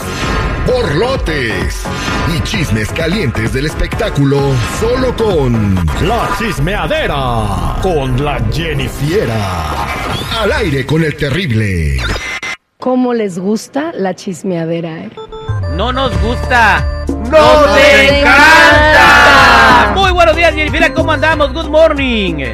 argüendes, borlotes y chismes calientes del espectáculo solo con La Chismeadera con la Jennifiera. Al aire con el terrible. ¿Cómo les gusta la chismeadera? eh? No nos gusta. ¡Nos encanta! Muy buenos días, Jennifer. ¿Cómo andamos? Good morning.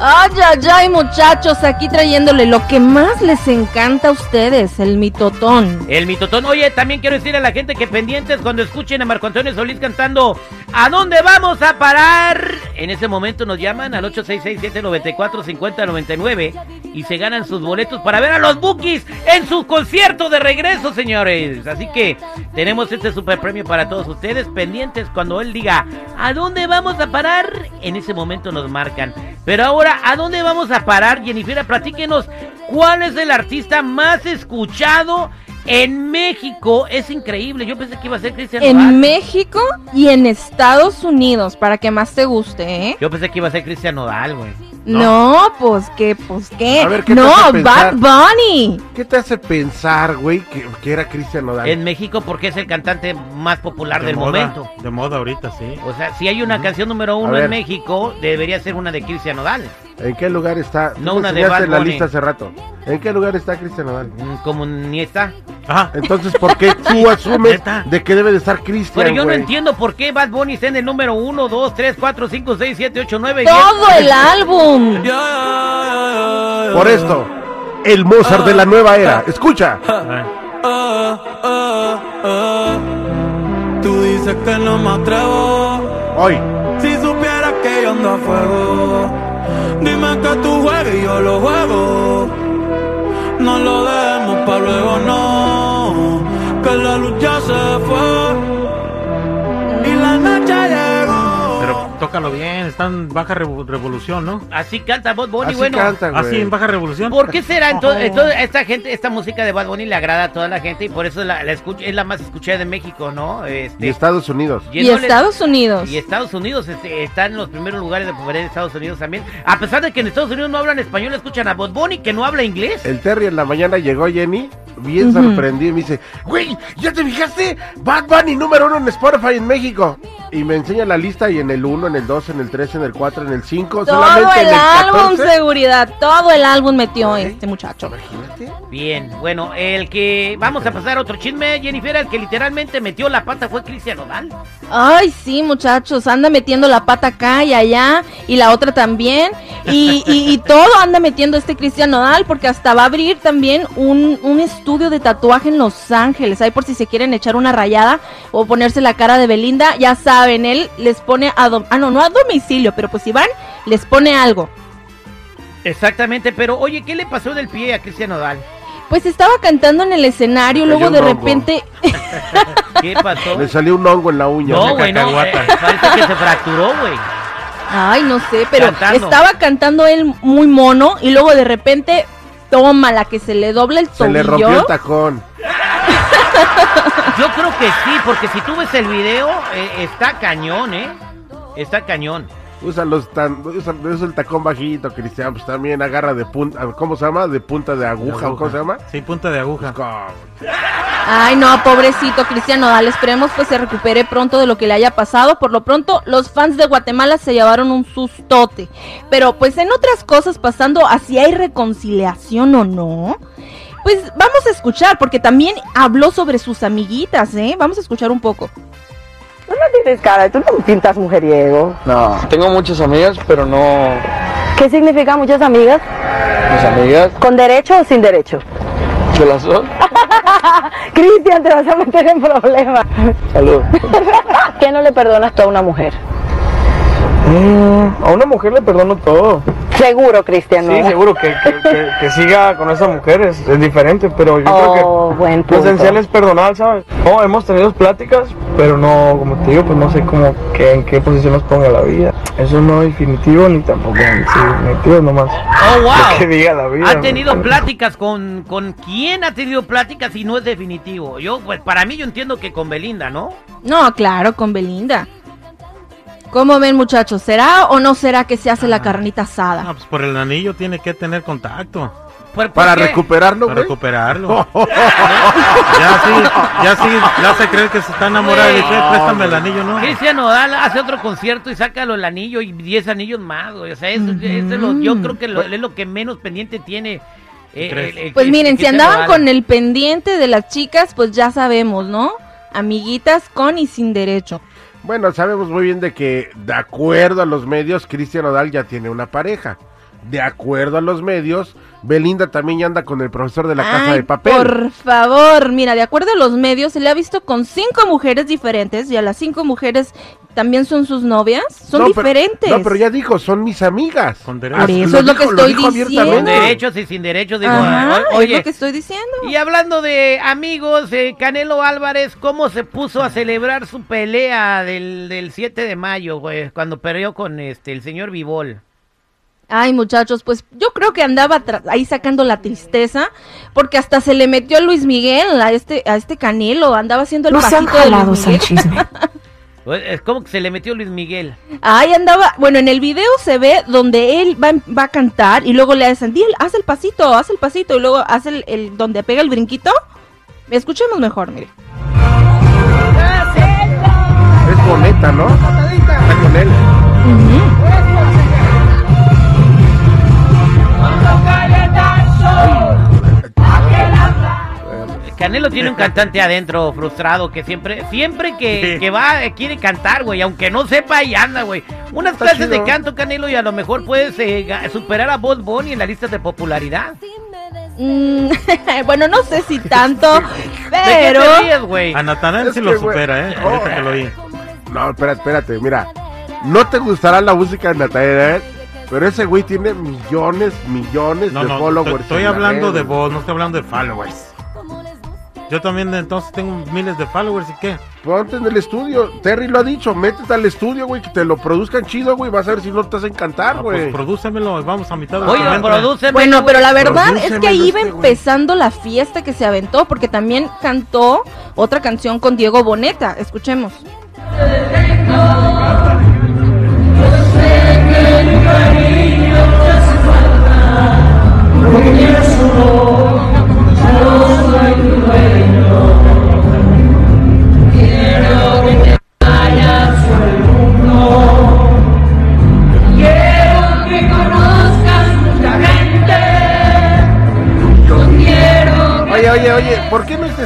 Ay, ay, ay, muchachos, aquí trayéndole lo que más les encanta a ustedes, el mitotón. El mitotón. Oye, también quiero decir a la gente que pendientes cuando escuchen a Marco Antonio Solís cantando ¿A dónde vamos a parar? En ese momento nos llaman al 866-794-5099 y se ganan sus boletos para ver a los Bookies en su concierto de regreso, señores. Así que tenemos este super premio para todos ustedes. Pendientes cuando él diga ¿A dónde vamos a parar? En ese momento nos marcan. Pero ahora, ¿a dónde vamos a parar, Jennifer? Platíquenos cuál es el artista más escuchado en México. Es increíble. Yo pensé que iba a ser Cristian En Nodal. México y en Estados Unidos, para que más te guste, ¿eh? Yo pensé que iba a ser Cristian Nodal, güey. No, pues qué, pues qué. A ver, ¿qué te no, hace Bad? Bunny. ¿Qué te hace pensar, güey, que, que era Cristian Nodal? En México porque es el cantante más popular De del moda, momento. De moda ahorita, sí. O sea, si hay una canción número uno en México, debería ser una de Cristian Nodal. ¿En qué lugar está? No, una de Bad la Bunny. lista hace rato. ¿En qué lugar está Cristian Nodal? Mm, Como ni está. Ajá. Entonces, ¿por qué tú asumes de que debe de estar Cristian, Pero yo no entiendo por qué Bad Bunny está en el número 1, 2, 3, 4, 5, 6, 7, 8, 9, Todo el álbum. Por esto, el Mozart de la nueva era. Escucha. Tú dices que no me atrevo. Hoy. Si supieras que yo ando a fuego, dime que tú juegas y yo lo juego. No lo dejemos para luego, no. Que la luz ya se fue y la noche llegó. Pero tócalo bien, está en baja revo- revolución, ¿no? Así canta Bad Bunny, Así bueno. cantan, güey. Así en baja revolución. ¿Por qué será entonces, entonces esta gente, esta música de Bad Bunny le agrada a toda la gente y por eso la, la escucha- es la más escuchada de México, ¿no? Este, Y Estados Unidos. y Y no le- Estados Unidos. Y Estados Unidos este, está en los primeros lugares de popularidad de Estados Unidos también. A pesar de que en Estados Unidos no hablan español, escuchan a Bad Bunny que no habla inglés. El Terry en la mañana llegó Jenny, bien sorprendido, y me dice, güey, ¿ya te fijaste? Bad Bunny número uno en Spotify en México. Y me enseña la lista y en el 1, en el 2, en el 3, en el 4, en el 5, Todo solamente el en el álbum, 14. seguridad. Todo el álbum metió este muchacho. Imagínate. Bien, bueno, el que vamos a pasar a otro chisme, Jennifer, el que literalmente metió la pata fue Cristian Nodal. Ay, sí, muchachos, anda metiendo la pata acá y allá, y la otra también, y, y- y todo anda metiendo este Cristian Nodal, porque hasta va a abrir también un, un estudio de tatuaje en Los Ángeles, ahí por si se quieren echar una rayada o ponerse la cara de Belinda, ya saben, él les pone a, dom- ah, no, no a domicilio, pero pues si van, les pone algo. Exactamente, pero oye, ¿qué le pasó del pie a Cristian Nodal? Pues estaba cantando en el escenario, luego de hongo. repente, ¿Qué pasó? Le salió un hongo en la uña. No, güey, no, cacahuata. eh, parece que se fracturó, güey. Ay, no sé, pero Cantando. estaba cantando él muy mono y luego de repente toma la que se le dobla el Se tobillo. le rompió el tacón. Yo creo que sí, porque si tú ves el video, eh, está cañón, ¿eh? Está cañón. Usa los tan, usa, usa el tacón bajito, Cristian, pues también agarra de punta, ¿cómo se llama? De punta de aguja, ¿o ¿cómo se llama? Sí, punta de aguja. ¿Cómo? Ay, no, pobrecito Cristian Nodal. Esperemos pues se recupere pronto de lo que le haya pasado. Por lo pronto, los fans de Guatemala se llevaron un sustote. Pero pues en otras cosas pasando, así hay reconciliación o no. Pues vamos a escuchar, porque también habló sobre sus amiguitas, ¿eh? Vamos a escuchar un poco. Tú no tienes cara, tú no pintas mujeriego. No, tengo muchas amigas, pero no ¿Qué significa muchas amigas? mis amigas ¿Con derecho o sin derecho? de las dos. Cristian, te vas a meter en problemas. Salud. ¿Qué no le perdonas tú a una mujer? Mm, a una mujer le perdono todo. Seguro, Cristian. Sí, seguro que, que, que- que siga con esa mujer es, es diferente, pero yo creo Oh, buen que lo punto. esencial es perdonar, ¿sabes? No, hemos tenido pláticas, pero no, como te digo, pues no sé cómo, que, en qué posición nos ponga la vida. Eso no es definitivo ni tampoco sí, definitivo, nomás. ¡Oh, wow! Lo que diga la vida. ¿Ha tenido pláticas con, con quién ha tenido pláticas y no es definitivo? Yo, pues para mí yo entiendo que con Belinda, ¿no? No, claro, con Belinda. ¿Cómo ven, muchachos? ¿Será o no será que se hace la carnita asada? Ah, pues por el anillo tiene que tener contacto. ¿Por- por Para qué? recuperarlo, Para güey. recuperarlo. ya sí, ya sí, le hace creer que se está enamorado y le dice, Güey. préstame el anillo, ¿no? Cristian Nodal hace otro concierto y saca el anillo y 10 anillos más, güey. O sea, eso, eso es lo- yo creo que lo- es lo que menos pendiente tiene. eh, Pues miren, si andaban con el pendiente de las chicas, pues ya sabemos, ¿no? Amiguitas con y sin derecho. Bueno, sabemos muy bien de que, de acuerdo a los medios, Cristian Odal ya tiene una pareja. De acuerdo a los medios, Belinda también ya anda con el profesor de la casa de papel. Por favor, mira, de acuerdo a los medios, se le ha visto con cinco mujeres diferentes y a las cinco mujeres también son sus novias. Son No, pero- diferentes. no, pero ya dijo, son mis amigas. Con Ah, derecho. Por eso es lo que dijo- estoy dijo diciendo. Con derechos y sin derechos, digo. Ajá, es oye, lo que estoy diciendo. y hablando de amigos, eh, Canelo Álvarez, ¿cómo se puso a celebrar su pelea del, del 7 de mayo, güey? Cuando perdió con este el señor Vivol. Ay, muchachos, pues yo creo que andaba ahí sacando la tristeza, porque hasta se le metió a Luis Miguel, a este, a este Canelo, andaba haciendo el No pasito de Luis jalados al Miguel. chisme. Pues, Es como que se le metió Luis Miguel. Ahí andaba, bueno, en el video se ve donde él va, va a cantar y luego le hacen, "Di el- haz el pasito, haz el pasito, y luego hace el, el- donde pega el brinquito. Escuchemos mejor, mire. Es boneta, ¿no? Está con él. Canelo tiene un cantante adentro frustrado que siempre, siempre que, Sí. que va eh, quiere cantar, güey, aunque no sepa y anda, güey. Unas Está clases de canto, Canelo, y a lo mejor puedes eh, superar a Bob Bunny en la lista de popularidad. Mm, bueno, no sé si tanto, ¿De qué pero... te ríes? A Natanael sí lo supera, ¿eh? oh. Ahorita que lo oí. No, espérate, espérate, mira. No te gustará la música de Natalia, pero ese güey tiene millones, millones No, de no, followers. estoy, hablando red, de voz, no estoy hablando de followers. Yo también entonces tengo miles de followers y qué. Ponte en el estudio. Terry lo ha dicho. Métete al estudio, güey, que te lo produzcan chido, güey. Vas a ver si no te hacen cantar, Ah, güey. pues prodúcemelo y vamos a mitad de Oye, produce. Bueno, pero la verdad es Prodúcemelo que ahí iba este, empezando la fiesta que se aventó, porque también cantó otra canción con Diego Boneta. Escuchemos. Oye,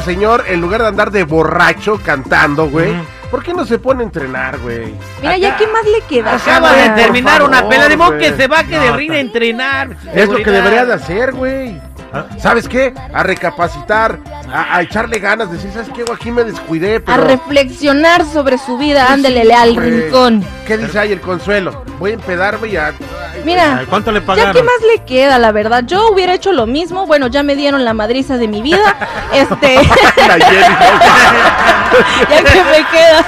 ¿por qué no este señor, en lugar de andar de borracho cantando, güey. ¿por qué no se pone a entrenar, güey? Mira, ya qué más le queda. Acaba de terminar una pelea de modo que se va a que de No, ring a entrenar. Es lo que debería de hacer, güey. Ah. ¿Sabes qué? A recapacitar, a, a echarle ganas, decir, ¿sabes qué? Aquí me descuidé, A pero... reflexionar sobre su vida, ándele sí, al rincón. ¿Qué dice ahí el consuelo? Voy a empedarme y a... Mira, ¿Cuánto le ya pagaron? qué más le queda, la verdad. Yo hubiera hecho lo mismo. Bueno, ya me dieron la madriza de mi vida. Este, ya que me queda.